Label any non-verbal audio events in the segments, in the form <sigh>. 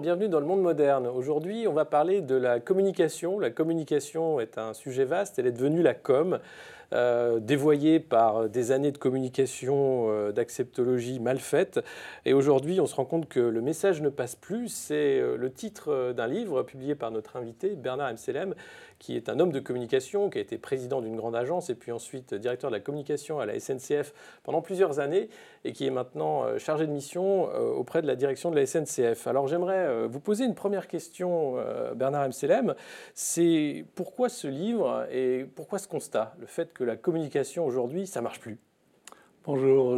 bienvenue dans le monde moderne. Aujourd'hui, on va parler de la communication. La communication est un sujet vaste, elle est devenue la com. Euh, dévoyée par des années de communication euh, d'acceptologie mal faite. Et aujourd'hui, on se rend compte que le message ne passe plus. C'est euh, le titre d'un livre publié par notre invité, Bernard Mselem, qui est un homme de communication, qui a été président d'une grande agence et puis ensuite directeur de la communication à la SNCF pendant plusieurs années et qui est maintenant euh, chargé de mission euh, auprès de la direction de la SNCF. Alors j'aimerais euh, vous poser une première question, Bernard Mselem. C'est pourquoi ce livre et pourquoi ce constat Le fait que la communication aujourd'hui, ça marche plus? Bonjour.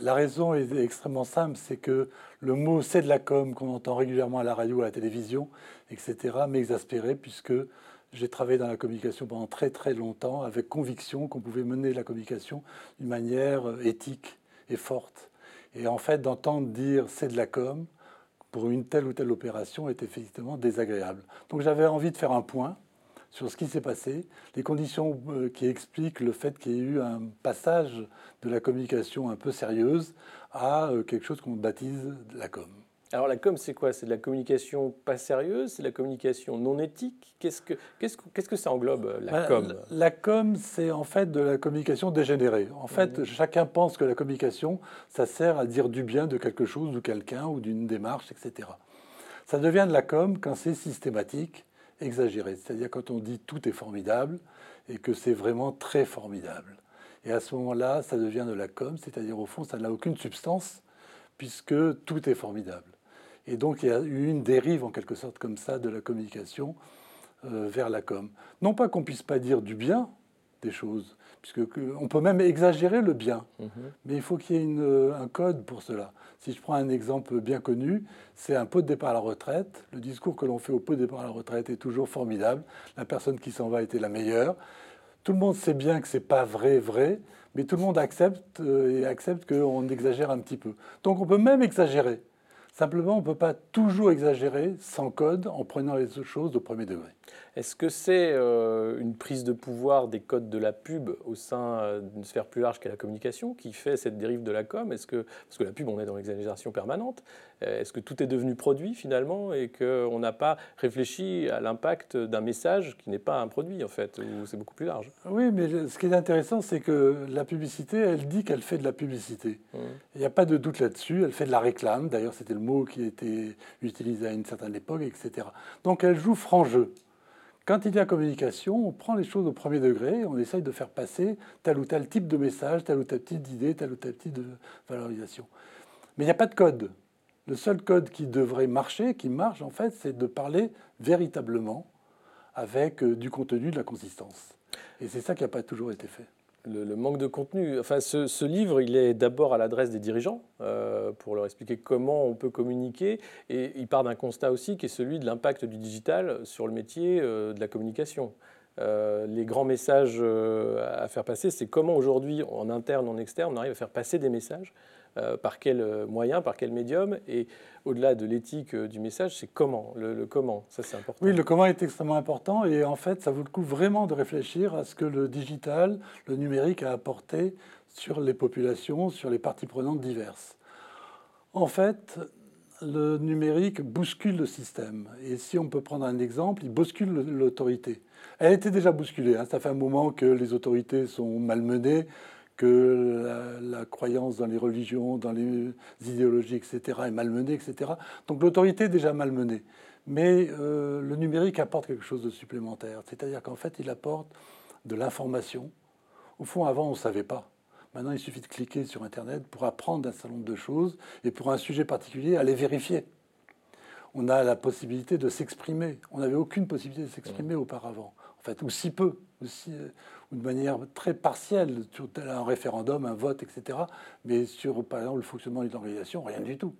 La raison est extrêmement simple, c'est que le mot c'est de la com qu'on entend régulièrement à la radio, à la télévision, etc., m'exaspérait puisque j'ai travaillé dans la communication pendant très très longtemps avec conviction qu'on pouvait mener la communication d'une manière euh, éthique et forte. Et en fait, d'entendre dire c'est de la com pour une telle ou telle opération est effectivement désagréable. Donc j'avais envie de faire un point sur ce qui s'est passé, les conditions euh, qui expliquent le fait qu'il y ait eu un passage de la communication un peu sérieuse à euh, quelque chose qu'on baptise la com. Alors la com, c'est quoi? C'est de la communication pas sérieuse? C'est de la communication non éthique? Qu'est-ce que, qu'est-ce, qu'est-ce que ça englobe, la bah, com? La com, c'est en fait de la communication dégénérée. En fait, chacun pense que la communication, ça sert à dire du bien de quelque chose ou quelqu'un ou d'une démarche, etc. Ça devient de la com quand c'est systématique, exagéré. C'est-à-dire quand on dit tout est formidable et que c'est vraiment très formidable. Et à ce moment-là, ça devient de la com, c'est-à-dire au fond, ça n'a aucune substance puisque tout est formidable. Et donc il y a eu une dérive en quelque sorte comme ça de la communication euh, vers la com. Non pas qu'on puisse pas dire du bien des choses, puisque on peut même exagérer le bien, mhm. mais il faut qu'il y ait euh, un code pour cela. Si je prends un exemple bien connu, c'est un pot de départ à la retraite. Le discours que l'on fait au pot de départ à la retraite est toujours formidable. La personne qui s'en va était la meilleure. Tout le monde sait bien que c'est pas vrai, vrai, mais tout le monde accepte euh, et accepte qu'on exagère un petit peu. Donc on peut même exagérer. Simplement, on ne peut pas toujours exagérer sans code en prenant les choses au premier degré. Est-ce que c'est euh, une prise de pouvoir des codes de la pub au sein euh, d'une sphère plus large qu'est la communication qui fait cette dérive de la com? Est-ce que, Parce que la pub, on est dans l'exagération permanente. Euh, est-ce que tout est devenu produit finalement et qu'on n'a pas réfléchi à l'impact d'un message qui n'est pas un produit en fait, ou c'est beaucoup plus large? Oui, mais ce qui est intéressant, c'est que la publicité, elle dit qu'elle fait de la publicité. Mmh. Il n'y a pas de doute là-dessus. Elle fait de la réclame. D'ailleurs, c'était le mot qui était utilisé à une certaine époque, etc. Donc elle joue franc jeu. Quand il y a communication, on prend les choses au premier degré, on essaye de faire passer tel ou tel type de message, tel ou tel type d'idée, tel ou tel type de valorisation. Mais il n'y a pas de code. Le seul code qui devrait marcher, qui marche en fait, c'est de parler véritablement avec euh, du contenu, de la consistance. Et c'est ça qui n'a pas toujours été fait le, manque de contenu. Enfin, ce, livre, il est d'abord à l'adresse des dirigeants euh, pour leur expliquer comment on peut communiquer. Et il part d'un constat aussi qui est celui de l'impact du digital sur le métier euh, de la communication. Les grands messages à faire passer, c'est comment aujourd'hui, en interne, en externe, on arrive à faire passer des messages euh, par quel euh, moyen, par quel médium, et au-delà de l'éthique euh, du message, c'est comment, le, comment, ça c'est important. Oui, le comment est extrêmement important, et en fait, ça vaut le coup vraiment de réfléchir à ce que le digital, le numérique a apporté sur les populations, sur les parties prenantes diverses. En fait, le numérique bouscule le système. Et si on peut prendre un exemple, il bouscule l'autorité. Elle était déjà bousculée. Hein. Ça fait un moment que les autorités sont malmenées que la, croyance dans les religions, dans les idéologies, etc., est malmenée, etc. Donc l'autorité est déjà malmenée. Mais euh, le numérique apporte quelque chose de supplémentaire. C'est-à-dire qu'en fait, il apporte de l'information. Au fond, avant, on ne savait pas. Maintenant, il suffit de cliquer sur Internet pour apprendre un certain nombre de choses et pour un sujet particulier, aller vérifier. On a la possibilité de s'exprimer. On n'avait aucune possibilité de s'exprimer auparavant, en fait, ou si peu, aussi, euh, de manière très partielle sur un référendum, un vote, etc. Mais sur, par exemple, le fonctionnement d'une organisation, rien du tout.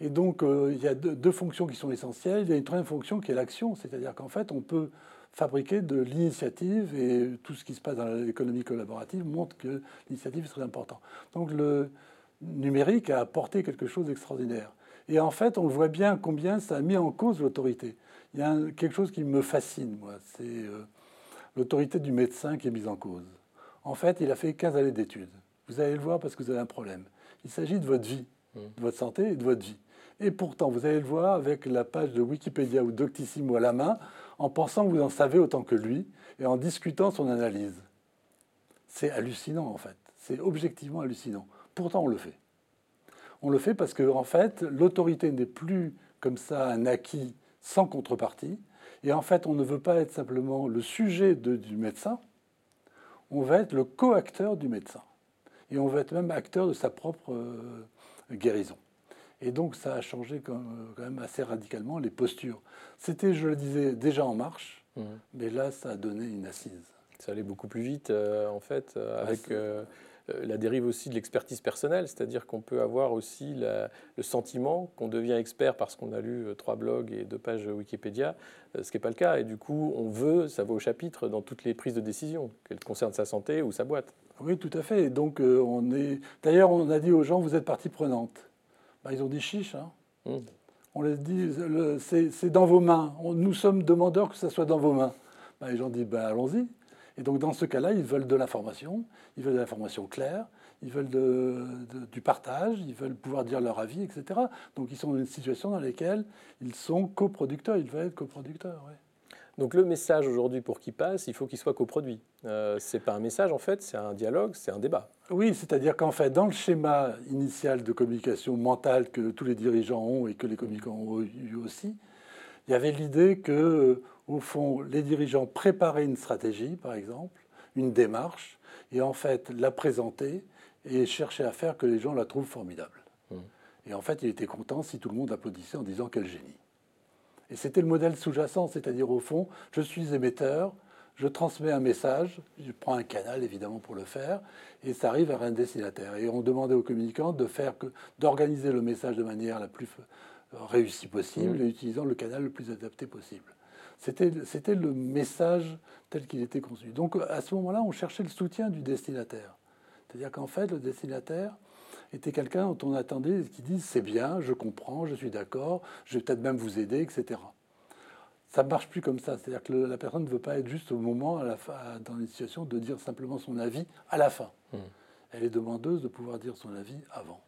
Et donc, euh, il y a deux, fonctions qui sont essentielles. Il y a une troisième fonction qui est l'action, c'est-à-dire qu'en fait, on peut fabriquer de l'initiative et tout ce qui se passe dans l'économie collaborative montre que l'initiative est très importante. Donc, le numérique a apporté quelque chose d'extraordinaire. Et en fait, on voit bien combien ça a mis en cause l'autorité. Il y a quelque chose qui me fascine, moi. C'est. Euh, l'autorité du médecin qui est mise en cause. En fait, il a fait 15 années d'études. Vous allez le voir parce que vous avez un problème. Il s'agit de votre vie, mmh. de votre santé et de votre vie. Et pourtant, vous allez le voir avec la page de Wikipédia ou Doctissimo à la main, en pensant que vous en savez autant que lui et en discutant son analyse. C'est hallucinant en fait. C'est objectivement hallucinant. Pourtant, on le fait. On le fait parce que en fait, l'autorité n'est plus comme ça un acquis sans contrepartie. Et en fait, on ne veut pas être simplement le sujet du médecin, on va être le co-acteur du médecin. Et on va être même acteur de sa propre euh, guérison. Et donc ça a changé quand même assez radicalement les postures. C'était, je le disais, déjà en marche, mmh. mais là, ça a donné une assise. Ça allait beaucoup plus vite, euh, en fait, euh, avec euh, la dérive aussi de l'expertise personnelle, c'est-à-dire qu'on peut avoir aussi le sentiment qu'on devient expert parce qu'on a lu euh, trois blogs et deux pages Wikipédia, euh, ce qui n'est pas le cas. Et du coup, on veut, ça va au chapitre dans toutes les prises de décision, qu'elles concernent sa santé ou sa boîte. Oui, tout à fait. Donc, on est. D'ailleurs, on a dit aux gens, vous êtes partie prenante. Bah, ils ont dit chiche. Hein. Hum. On les dit, c'est dans vos mains. nous sommes demandeurs que ça soit dans vos mains. Bah, les gens disent, bah, allons-y. Et donc dans ce cas-là, ils veulent de l'information, ils veulent de l'information claire, ils veulent du partage, ils veulent pouvoir dire leur avis, etc. Donc ils sont dans une situation dans laquelle ils sont coproducteurs, ils veulent être coproducteurs. Donc le message aujourd'hui pour qu'il passe, il faut qu'il soit coproduit. Euh, c'est pas un message en fait, c'est un dialogue, c'est un débat. Oui, c'est-à-dire qu'en fait, dans le schéma initial de communication mentale que tous les dirigeants ont et que les communicants ont eu aussi, il y avait l'idée que au fond, les dirigeants préparaient une stratégie, par exemple, une démarche, et en fait la présenter et chercher à faire que les gens la trouvent formidable. Mmh. Et en fait, il était content si tout le monde applaudissait en disant quel génie. Et c'était le modèle sous-jacent, c'est-à-dire au fond, je suis émetteur, je transmets un message, je prends un canal évidemment pour le faire, et ça arrive à un destinataire. Et on demandait aux communicants de faire que, d'organiser le message de manière la plus réussie possible, mmh. et utilisant le canal le plus adapté possible. C'était le message tel qu'il était conçu. Donc à ce moment-là, on cherchait le soutien du destinataire. C'est-à-dire qu'en fait, le destinataire était quelqu'un dont on attendait qui dise c'est bien, je comprends, je suis d'accord, je vais peut-être même vous aider, etc. Ça ne marche plus comme ça. C'est-à-dire que la personne ne veut pas être juste au moment, à la fin, dans une situation, de dire simplement son avis à la fin. Mmh. Elle est demandeuse de pouvoir dire son avis avant.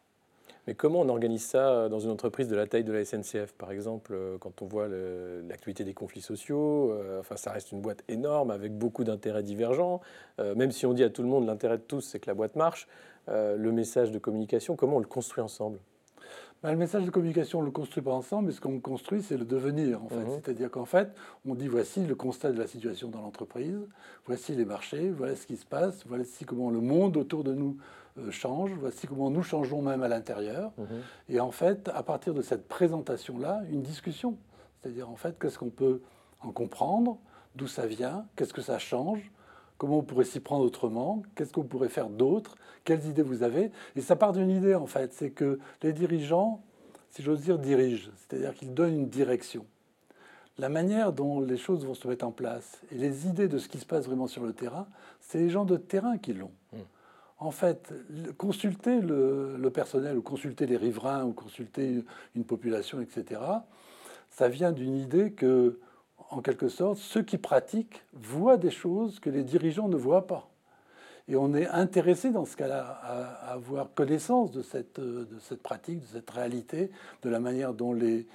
Mais comment on organise ça euh, dans une entreprise de la taille de la SNCF, par exemple, euh, quand on voit l'actualité des conflits sociaux euh, Enfin, ça reste une boîte énorme avec beaucoup d'intérêts divergents. même si on dit à tout le monde l'intérêt de tous, c'est que la boîte marche, le message de communication, comment on le construit ensemble? Ben, le message de communication, on ne le construit pas ensemble, mais ce qu'on construit, c'est le devenir, en fait. Mhm. C'est-à-dire qu'en fait, on dit voici le constat de la situation dans l'entreprise, voici les marchés, voilà ce qui se passe, voici comment le monde autour de nous change, voici comment nous changeons même à l'intérieur. Mhm. Et en fait, à partir de cette présentation-là, une discussion. C'est-à-dire, en fait, qu'est-ce qu'on peut en comprendre, d'où ça vient, qu'est-ce que ça change, comment on pourrait s'y prendre autrement, qu'est-ce qu'on pourrait faire d'autre, quelles idées vous avez. Et ça part d'une idée, en fait, c'est que les dirigeants, si j'ose dire, dirigent, c'est-à-dire qu'ils donnent une direction. La manière dont les choses vont se mettre en place et les idées de ce qui se passe vraiment sur le terrain, c'est les gens de terrain qui l'ont. En fait, consulter le, personnel ou consulter les riverains ou consulter une population, etc., ça vient d'une idée que, en quelque sorte, ceux qui pratiquent voient des choses que les dirigeants ne voient pas. Et on est intéressé dans ce cas-là à, avoir connaissance de cette, pratique, de cette réalité, de la manière dont les,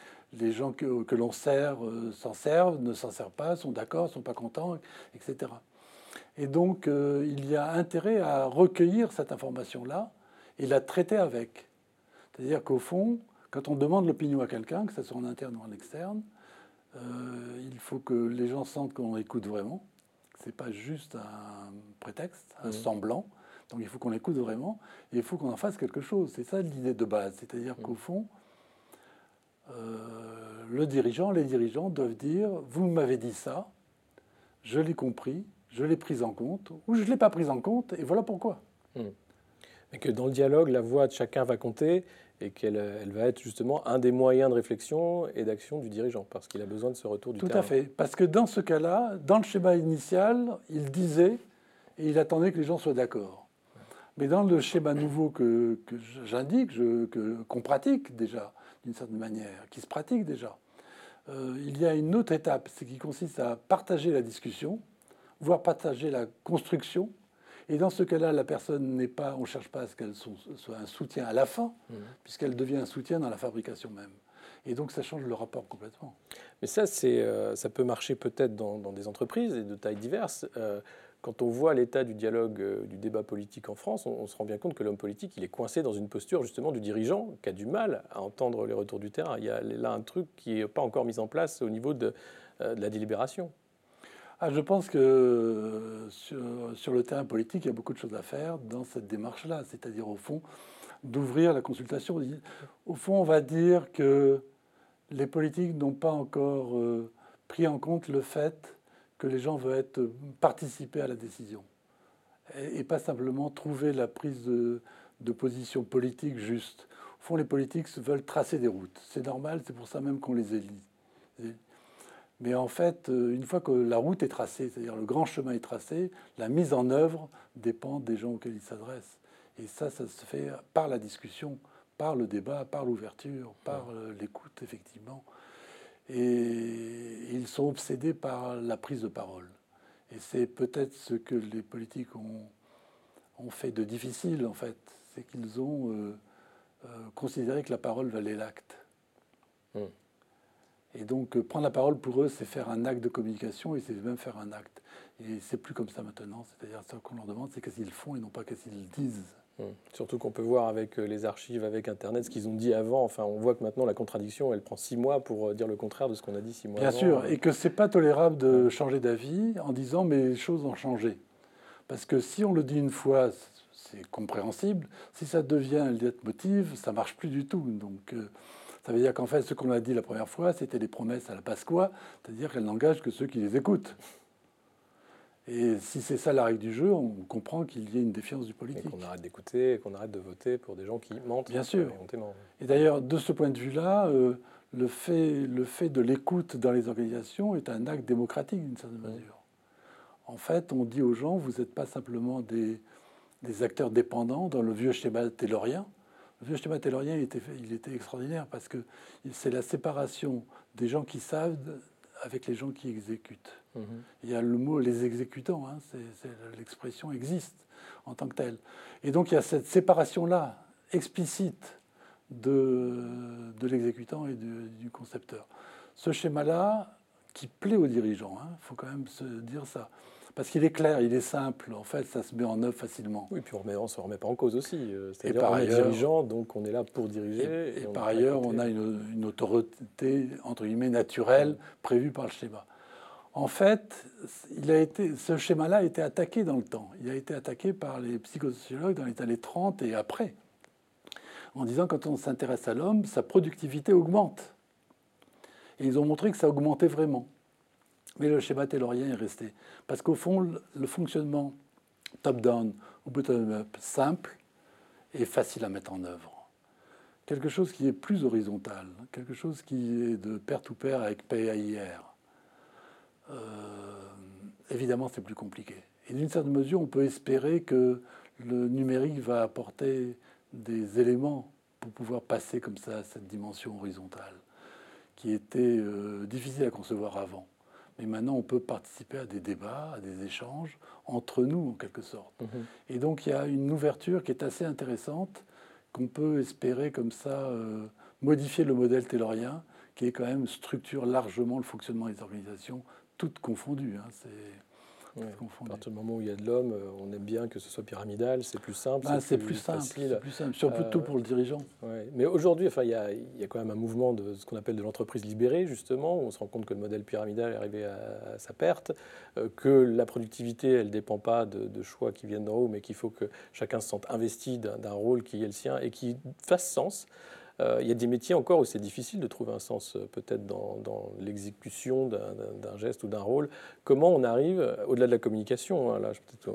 gens que, que l'on sert euh, s'en servent, ne s'en servent pas, sont d'accord, sont pas contents, etc. Et donc, euh, il y a intérêt à recueillir cette information-là et la traiter avec. C'est-à-dire qu'au fond, quand on demande l'opinion à quelqu'un, que ce soit en interne ou en externe, euh, il faut que les gens sentent qu'on écoute vraiment. Ce n'est pas juste un prétexte, un mmh. semblant. Donc il faut qu'on écoute vraiment et il faut qu'on en fasse quelque chose. C'est ça l'idée de base. C'est-à-dire mmh. qu'au fond, euh, le dirigeant, les dirigeants doivent dire, vous m'avez dit ça, je l'ai compris, je l'ai prise en compte ou je ne l'ai pas prise en compte, et voilà pourquoi. Hmm. Mais que dans le dialogue, la voix de chacun va compter et qu'elle elle va être justement un des moyens de réflexion et d'action du dirigeant, parce qu'il a besoin de ce retour du Tout terrain. Tout à fait, parce que dans ce cas-là, dans le schéma initial, il disait et il attendait que les gens soient d'accord. Mais dans le schéma nouveau que, que j'indique, qu'on pratique déjà, d'une certaine manière, qui se pratique déjà, euh, il y a une autre étape, c'est qui consiste à partager la discussion, voire partager la construction, Et dans ce cas-là, la personne n'est pas, on ne cherche pas à ce qu'elle soit un soutien à la fin, mmh. puisqu'elle devient un soutien dans la fabrication même. Et donc ça change le rapport complètement. Mais ça, euh, ça peut marcher peut-être dans, des entreprises et de tailles diverses. Euh, quand on voit l'état du dialogue, euh, du débat politique en France, on, se rend bien compte que l'homme politique, il est coincé dans une posture justement du dirigeant qui a du mal à entendre les retours du terrain. Il y a là un truc qui n'est pas encore mis en place au niveau de, la délibération. Ah, je pense que sur, sur, le terrain politique, il y a beaucoup de choses à faire dans cette démarche-là, c'est-à-dire au fond d'ouvrir la consultation. Au fond, on va dire que les politiques n'ont pas encore euh, pris en compte le fait que les gens veulent être, participer à la décision et, pas simplement trouver la prise de, position politique juste. Au fond, les politiques veulent tracer des routes. C'est normal, c'est pour ça même qu'on les élit. Mais en fait, euh, une fois que la route est tracée, c'est-à-dire le grand chemin est tracé, la mise en œuvre dépend des gens auxquels ils s'adressent. Et ça, ça se fait par la discussion par le débat, par l'ouverture, par euh, l'écoute, effectivement. Et ils sont obsédés par la prise de parole. Et c'est peut-être ce que les politiques ont, ont, fait de difficile, en fait. C'est qu'ils ont euh, euh, considéré que la parole valait l'acte. Hmm. Et donc, prendre la parole pour eux, c'est faire un acte de communication et c'est même faire un acte. Et c'est plus comme ça maintenant. C'est-à-dire, ce qu'on leur demande, c'est qu'est-ce qu'ils font et non pas qu'est-ce qu'ils disent. Hum. Surtout qu'on peut voir avec euh, les archives, avec Internet, ce qu'ils ont dit avant. Enfin, on voit que maintenant la contradiction, elle prend six mois pour euh, dire le contraire de ce qu'on a dit six mois Bien avant. Bien sûr, et que c'est pas tolérable de changer d'avis en disant mais les choses ont changé. Parce que si on le dit une fois, c'est compréhensible. Si ça devient un motive, ça marche plus du tout. Donc euh, ça veut dire qu'en fait, ce qu'on a dit la première fois, c'était des promesses à la Pasqua, c'est-à-dire qu'elles n'engagent que ceux qui les écoutent. Et si c'est ça la règle du jeu, on comprend qu'il y ait une défiance du politique. Qu'on arrête d'écouter, qu'on arrête de voter pour des gens qui mentent. Bien sûr. Et d'ailleurs, de ce point de vue-là, euh, le, fait, le fait de l'écoute dans les organisations est un acte démocratique d'une certaine mesure. En fait, on dit aux gens, vous n'êtes pas simplement des, des, acteurs dépendants dans le vieux schéma taylorien. Le schéma taylorien, il était, il était extraordinaire parce que c'est la séparation des gens qui savent avec les gens qui exécutent. Mhm. Il y a le mot les exécutants, hein, l'expression existe en tant que telle. Et donc il y a cette séparation-là, explicite, de, de l'exécutant et du concepteur. Ce schéma-là, qui plaît aux dirigeants, il hein, faut quand même se dire ça. Parce qu'il est clair, il est simple, en fait, ça se met en œuvre facilement. Oui, puis on ne se remet pas en cause aussi. Euh, c'est-à-dire est dirigeant, donc on est là pour diriger. Et, par ailleurs, on a une, autorité, entre guillemets, naturelle, prévue par le schéma. En fait, il a été, ce schéma-là a été attaqué dans le temps. Il a été attaqué par les psychosociologues dans les années 30 et après, en disant quand on s'intéresse à l'homme, sa productivité augmente. Et ils ont montré que ça augmentait vraiment. Mais le schéma taylorien est resté. Parce qu'au fond, le fonctionnement top-down ou bottom-up simple est facile à mettre en œuvre. Quelque chose qui est plus horizontal, quelque chose qui est de pair to pair avec PAIR. Euh, évidemment, c'est plus compliqué. Et d'une certaine mesure, on peut espérer que le numérique va apporter des éléments pour pouvoir passer comme ça à cette dimension horizontale, qui était euh, difficile à concevoir avant. Mais maintenant, on peut participer à des débats, à des échanges entre nous, en quelque sorte. Mhm. Et donc, il y a une ouverture qui est assez intéressante, qu'on peut espérer comme ça euh, modifier le modèle taylorien, qui est quand même structure largement le fonctionnement des organisations, toutes confondues. Hein. C'est à partir du moment où il y a de l'homme, euh, on aime bien que ce soit pyramidal, c'est plus simple. Ah, c'est plus, simple, c'est plus simple, surtout pour le dirigeant. Mais aujourd'hui, enfin, il, y a, quand même un mouvement de ce qu'on appelle de l'entreprise libérée, justement, où on se rend compte que le modèle pyramidal est arrivé à, sa perte, euh, que la productivité, elle ne dépend pas de, de, choix qui viennent d'en haut, mais qu'il faut que chacun se sente investi d'un rôle qui est le sien et qui fasse sens. Euh, il y a des métiers encore où c'est difficile de trouver un sens euh, peut-être dans, l'exécution d'un geste ou d'un rôle. Comment on arrive, euh, au-delà de la communication, hein, là peut-être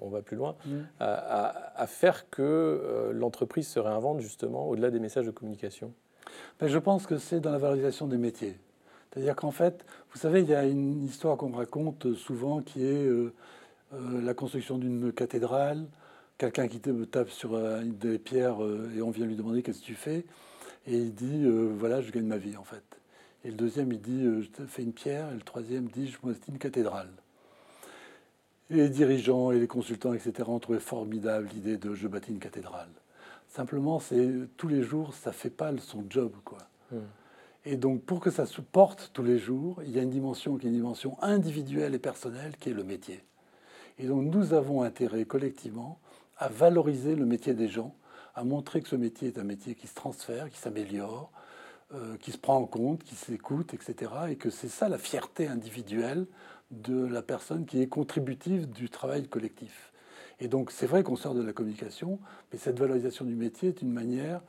on, va plus loin, mm. à, faire que l'entreprise se réinvente justement au-delà des messages de communication? Ben, Je pense que c'est dans la valorisation des métiers. C'est-à-dire qu'en fait, vous savez, il y a une histoire qu'on raconte souvent qui est la construction d'une cathédrale quelqu'un qui me tape sur euh, des pierres euh, et on vient lui demander qu'est-ce que tu fais. Et il dit, euh, voilà, je gagne ma vie en fait. Et le deuxième, il dit, je te fais une pierre. Et le troisième dit, je monte une cathédrale. Et les dirigeants et les consultants, etc., ont trouvé formidable l'idée de je bâtis une cathédrale. Simplement, c'est tous les jours, ça fait pas son job, quoi. Hmm. Et donc, pour que ça se porte tous les jours, il y a une dimension qui est une dimension individuelle et personnelle, qui est le métier. Et donc, nous avons intérêt collectivement à valoriser le métier des gens, à montrer que ce métier est un métier qui se transfère, qui s'améliore, euh, qui se prend en compte, qui s'écoute, etc. Et que c'est ça la fierté individuelle de la personne qui est contributive du travail collectif. Et donc c'est vrai qu'on sort de la communication, mais cette valorisation du métier est une manière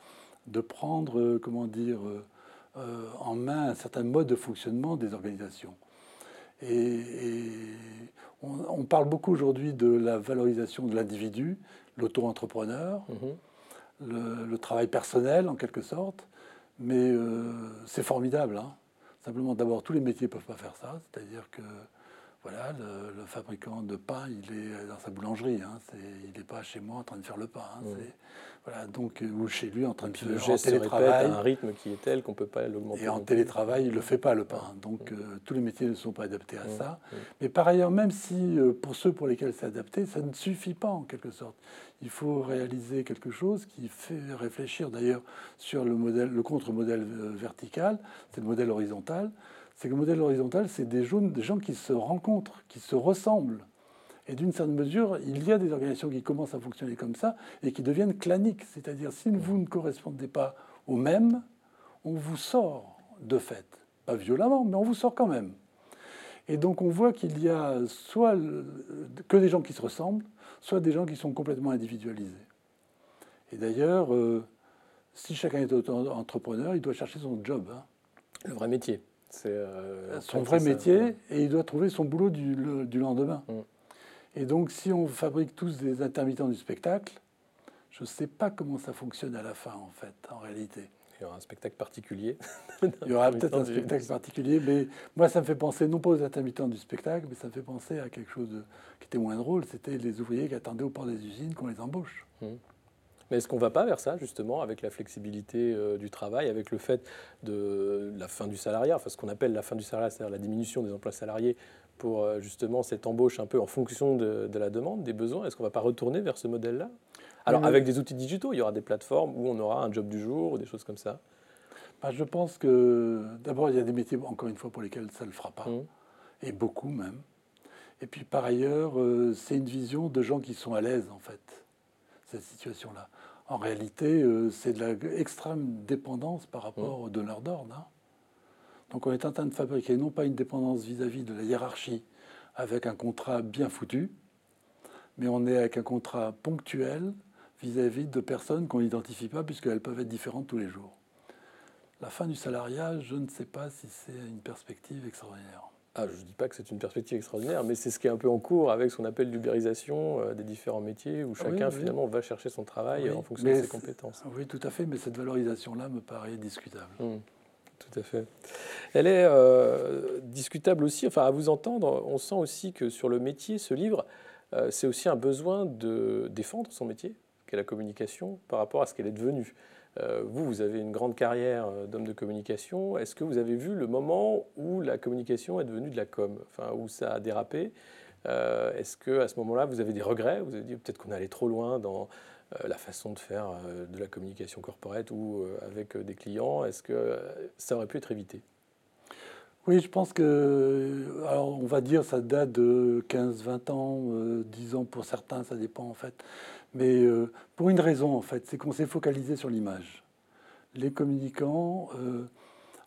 de prendre, euh, comment dire, euh, en main un certain mode de fonctionnement des organisations. Et, on, parle beaucoup aujourd'hui de la valorisation de l'individu, l'auto-entrepreneur, mhm. le, travail personnel en quelque sorte. Mais euh, c'est formidable. Hein. Simplement, d'abord, tous les métiers ne peuvent pas faire ça. C'est-à-dire que voilà, le, fabricant de pain, il est dans sa boulangerie. Hein. il n'est pas chez moi en train de faire le pain. Hein. Voilà, donc, euh, ou chez lui en train de faire le geste télétravail. un rythme qui est tel qu'on ne peut pas l'augmenter. Et en télétravail, il ne le fait pas le pain. Donc euh, tous les métiers ne sont pas adaptés à ça. Mais par ailleurs, même si pour ceux pour lesquels c'est adapté, ça ne suffit pas en quelque sorte il faut réaliser quelque chose qui fait réfléchir d'ailleurs sur le, modèle, le contre-modèle euh, vertical, c'est le modèle horizontal. C'est que le modèle horizontal, c'est des, gens qui se rencontrent, qui se ressemblent. Et d'une certaine mesure, il y a des organisations qui commencent à fonctionner comme ça et qui deviennent claniques. C'est-à-dire, si vous ne correspondez pas au même, on vous sort de fait. Pas violemment, mais on vous sort quand même. Et donc on voit qu'il y a soit que des gens qui se ressemblent, soit des gens qui sont complètement individualisés. Et d'ailleurs, euh, si chacun est entrepreneur, il doit chercher son job. Hein. Le vrai métier. C'est euh, son vrai métier, et il doit trouver son boulot du, lendemain. Mm. Et donc, si on fabrique tous des intermittents du spectacle, je ne sais pas comment ça fonctionne à la fin, en fait, en réalité. Il y aura un spectacle particulier. <laughs> Il y aura peut-être un spectacle particulier, mais moi, ça me fait penser, non pas aux intermittents du spectacle, mais ça me fait penser à quelque chose qui était moins drôle. C'était les ouvriers qui attendaient au port des usines qu'on les embauche. Mmh. Mais est-ce qu'on ne va pas vers ça, justement, avec la flexibilité euh, du travail, avec le fait de la fin du salariat, enfin ce qu'on appelle la fin du salariat, c'est-à-dire la diminution des emplois salariés pour euh, justement cette embauche un peu en fonction de, de la demande, des besoins? Est-ce qu'on ne va pas retourner vers ce modèle-là? Alors, avec des outils digitaux, il y aura des plateformes où on aura un job du jour ou des choses comme ça. Bah, Je pense que d'abord, il y a des métiers, encore une fois, pour lesquels ça ne le fera pas, mmh. et beaucoup même. Et puis par ailleurs, euh, c'est une vision de gens qui sont à l'aise, en fait, cette situation-là. En réalité, euh, c'est de l'extrême dépendance par rapport mmh. aux donneurs d'ordre. Hein. Donc on est en train de fabriquer non pas une dépendance vis-à-vis -vis de la hiérarchie avec un contrat bien foutu, mais on est avec un contrat ponctuel vis-à-vis de personnes qu'on n'identifie pas puisqu'elles peuvent être différentes tous les jours. La fin du salariat, je ne sais pas si c'est une perspective extraordinaire. Ah, je ne dis pas que c'est une perspective extraordinaire, mais c'est ce qui est un peu en cours avec ce qu'on appelle l'ubérisation euh, des différents métiers, où chacun finalement va chercher son travail en fonction de ses compétences. Oui, tout à fait, mais cette valorisation-là me paraît discutable. Hum, tout à fait. Elle est euh, discutable aussi, enfin à vous entendre, on sent aussi que sur le métier, ce livre, euh, c'est aussi un besoin de défendre son métier, la communication par rapport à ce qu'elle est devenue. Euh, vous, vous avez une grande carrière euh, d'homme de communication. Est-ce que vous avez vu le moment où la communication est devenue de la com, enfin où ça a dérapé? Euh, Est-ce que à ce moment-là, vous avez des regrets? Vous avez dit peut-être qu'on allait trop loin dans la façon de faire de la communication corporate ou avec des clients? Est-ce que ça aurait pu être évité? Oui, je pense que, alors on va dire, ça date de 15, 20 ans, 10 ans pour certains, ça dépend en fait. Mais euh, pour une raison, en fait, c'est qu'on s'est focalisé sur l'image. Les communicants euh,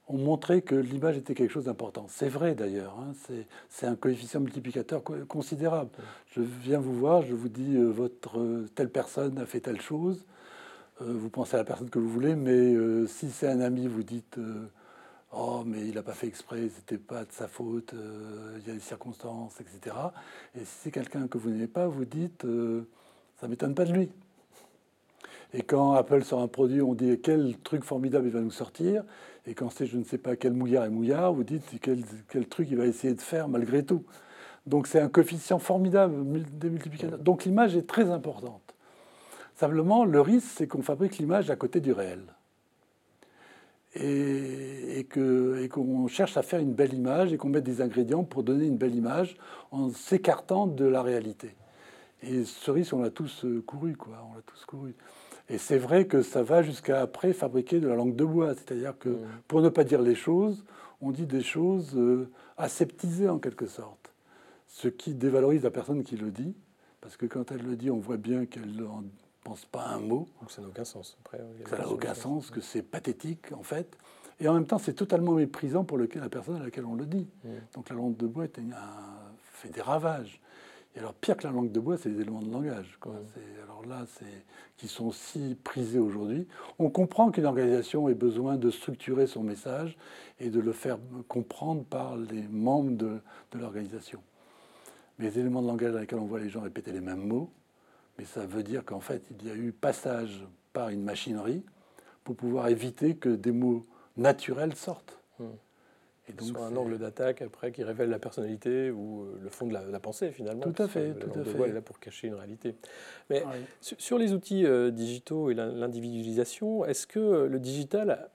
ont montré que l'image était quelque chose d'important. C'est vrai d'ailleurs, hein, c'est un coefficient multiplicateur considérable. Je viens vous voir, je vous dis, euh, votre telle personne a fait telle chose. vous pensez à la personne que vous voulez, mais si c'est un ami, vous dites Oh, mais il n'a pas fait exprès, c'était pas de sa faute, il y a des circonstances, etc. Et si c'est quelqu'un que vous n'aimez pas, vous dites ça ne m'étonne pas de lui. Et quand Apple sort un produit, on dit quel truc formidable il va nous sortir. Et quand c'est je ne sais pas quel mouillard et mouillard, vous dites quel, truc il va essayer de faire malgré tout. Donc c'est un coefficient formidable des multiplicateurs. Donc l'image est très importante. Simplement, le risque, c'est qu'on fabrique l'image à côté du réel. et qu'on cherche à faire une belle image et qu'on mette des ingrédients pour donner une belle image en s'écartant de la réalité. Et cerise, on l'a tous euh, couru, quoi. On l'a tous couru. Et c'est vrai que ça va jusqu'à après fabriquer de la langue de bois. C'est-à-dire que, mmh. pour ne pas dire les choses, on dit des choses euh, aseptisées en quelque sorte. Ce qui dévalorise la personne qui le dit. Parce que quand elle le dit, on voit bien qu'elle n'en pense pas un mot. Donc ça n'a aucun sens. Après, ça n'a aucun sens, que c'est pathétique en fait. Et en même temps, c'est totalement méprisant pour lequel, la personne à laquelle on le dit. Mmh. Donc la langue de bois fait des ravages. Et alors, pire que la langue de bois, c'est les éléments de langage. Alors là, c'est qui sont si prisés aujourd'hui. On comprend qu'une organisation ait besoin de structurer son message et de le faire comprendre par les membres de, de l'organisation. Mais les éléments de langage dans lesquels on voit les gens répéter les mêmes mots, mais ça veut dire qu'en fait, il y a eu passage par une machinerie pour pouvoir éviter que des mots naturels sortent. Et donc, Soit un angle d'attaque après qui révèle la personnalité ou euh, le fond de la, pensée finalement. Tout à fait. Tout à fait. est là pour cacher une réalité. Mais sur les outils euh, digitaux et l'individualisation, est-ce que euh, le digital,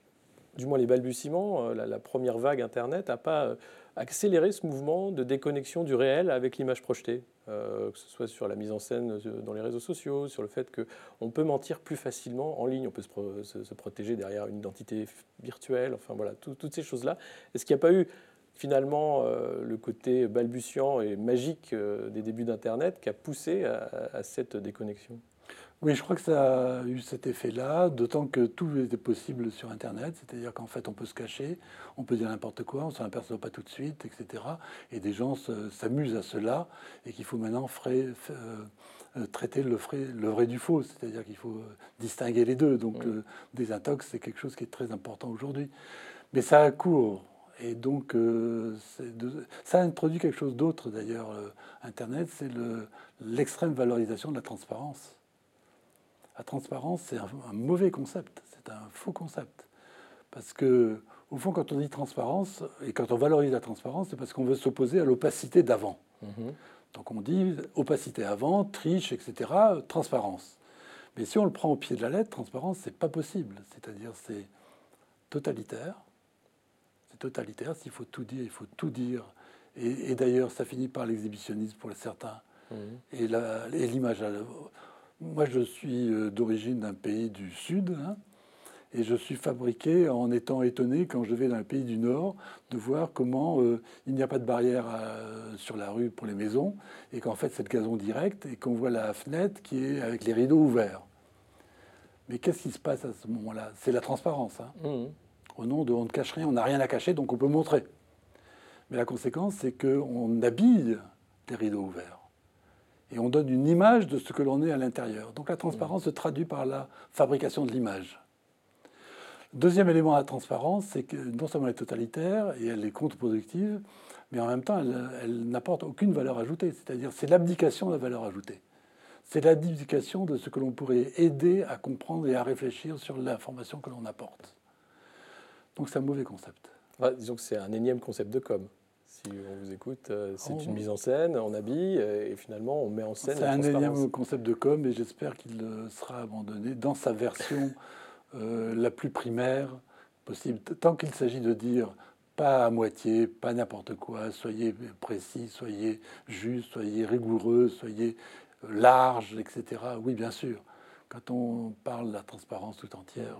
du moins les balbutiements, la, première vague Internet, n'a pas accéléré ce mouvement de déconnexion du réel avec l'image projetée euh, que ce soit sur la mise en scène euh, dans les réseaux sociaux, sur le fait qu'on peut mentir plus facilement en ligne, on peut se, protéger derrière une identité virtuelle, enfin voilà, toutes ces choses-là. Est-ce qu'il n'y a pas eu finalement euh, le côté balbutiant et magique des débuts d'Internet qui a poussé à cette déconnexion? Oui, je crois que ça a eu cet effet-là, d'autant que tout était possible sur Internet, c'est-à-dire qu'en fait on peut se cacher, on peut dire n'importe quoi, on ne s'en aperçoit pas tout de suite, etc. Et des gens s'amusent à cela, et qu'il faut maintenant euh, euh, traiter le, vrai du faux, c'est-à-dire qu'il faut euh, distinguer les deux. Donc des intox, c'est quelque chose qui est très important aujourd'hui. Mais ça a cours, et donc, ça introduit quelque chose d'autre d'ailleurs, Internet, c'est l'extrême valorisation de la transparence. La transparence, c'est un, mauvais concept, c'est un faux concept. Parce que, au fond, quand on dit transparence, et quand on valorise la transparence, c'est parce qu'on veut s'opposer à l'opacité d'avant. Mhm. Donc on dit opacité avant, triche, etc., transparence. Mais si on le prend au pied de la lettre, transparence, c'est pas possible. C'est-à-dire, c'est totalitaire. C'est totalitaire. S'il faut tout dire, il faut tout dire. Et, d'ailleurs, ça finit par l'exhibitionnisme pour certains. Mhm. Et l'image moi, je suis euh, d'origine d'un pays du Sud. Hein, et je suis fabriqué en étant étonné quand je vais dans un pays du Nord de voir comment euh, il n'y a pas de barrière euh, sur la rue pour les maisons et qu'en fait c'est le gazon direct et qu'on voit la fenêtre qui est avec les rideaux ouverts. Mais qu'est-ce qui se passe à ce moment-là? C'est la transparence. Hein. Mmh. Au nom de on ne cache rien, on n'a rien à cacher donc on peut montrer. Mais la conséquence c'est qu'on habille les rideaux ouverts et on donne une image de ce que l'on est à l'intérieur. Donc la transparence se traduit par la fabrication de l'image. Deuxième élément à la transparence, c'est que non seulement elle est totalitaire et elle est contre-productive, mais en même temps, elle, n'apporte aucune valeur ajoutée. C'est-à-dire, c'est l'abdication de la valeur ajoutée. C'est l'abdication de ce que l'on pourrait aider à comprendre et à réfléchir sur l'information que l'on apporte. Donc c'est un mauvais concept. disons que c'est un énième concept de com si on vous écoute, euh, c'est une mise en scène, on habille euh, et finalement on met en scène. C'est un énième concept de com et j'espère qu'il sera abandonné dans sa version <laughs> euh, la plus primaire possible. Tant qu'il s'agit de dire pas à moitié, pas n'importe quoi, soyez précis, soyez juste, soyez rigoureux, soyez large, etc. Oui, bien sûr. Quand on parle de la transparence tout entière,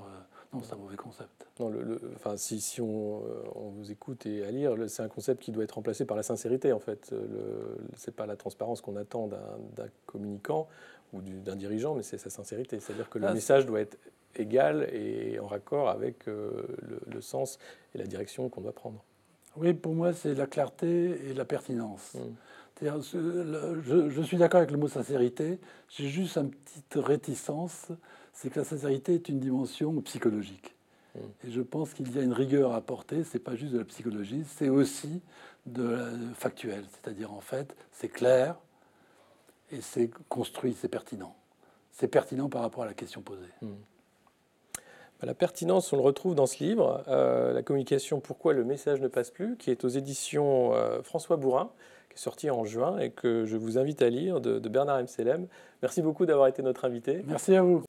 non, c'est un mauvais concept. Non, le, enfin, si, si on, euh, on, vous écoute et à lire, c'est un concept qui doit être remplacé par la sincérité, en fait. Ce n'est pas la transparence qu'on attend d'un communicant ou d'un dirigeant, mais c'est sa sincérité. C'est-à-dire que le ah, message doit être égal et en raccord avec euh, le, sens et la direction qu'on doit prendre. Oui, pour moi, c'est la clarté et la pertinence. Hum. Je, je, suis d'accord avec le mot sincérité. J'ai juste une petite réticence c'est que la sincérité est une dimension psychologique. Hmm. Et je pense qu'il y a une rigueur à apporter, c'est pas juste de la psychologie, c'est aussi de la factuel. C'est-à-dire, en fait, c'est clair et c'est construit, c'est pertinent. C'est pertinent par rapport à la question posée. Hmm. Bah, la pertinence, on le retrouve dans ce livre, euh, La communication, pourquoi le message ne passe plus, qui est aux éditions euh, François Bourrin, qui est sorti en juin et que je vous invite à lire de, Bernard M. Merci beaucoup d'avoir été notre invité. Merci à vous.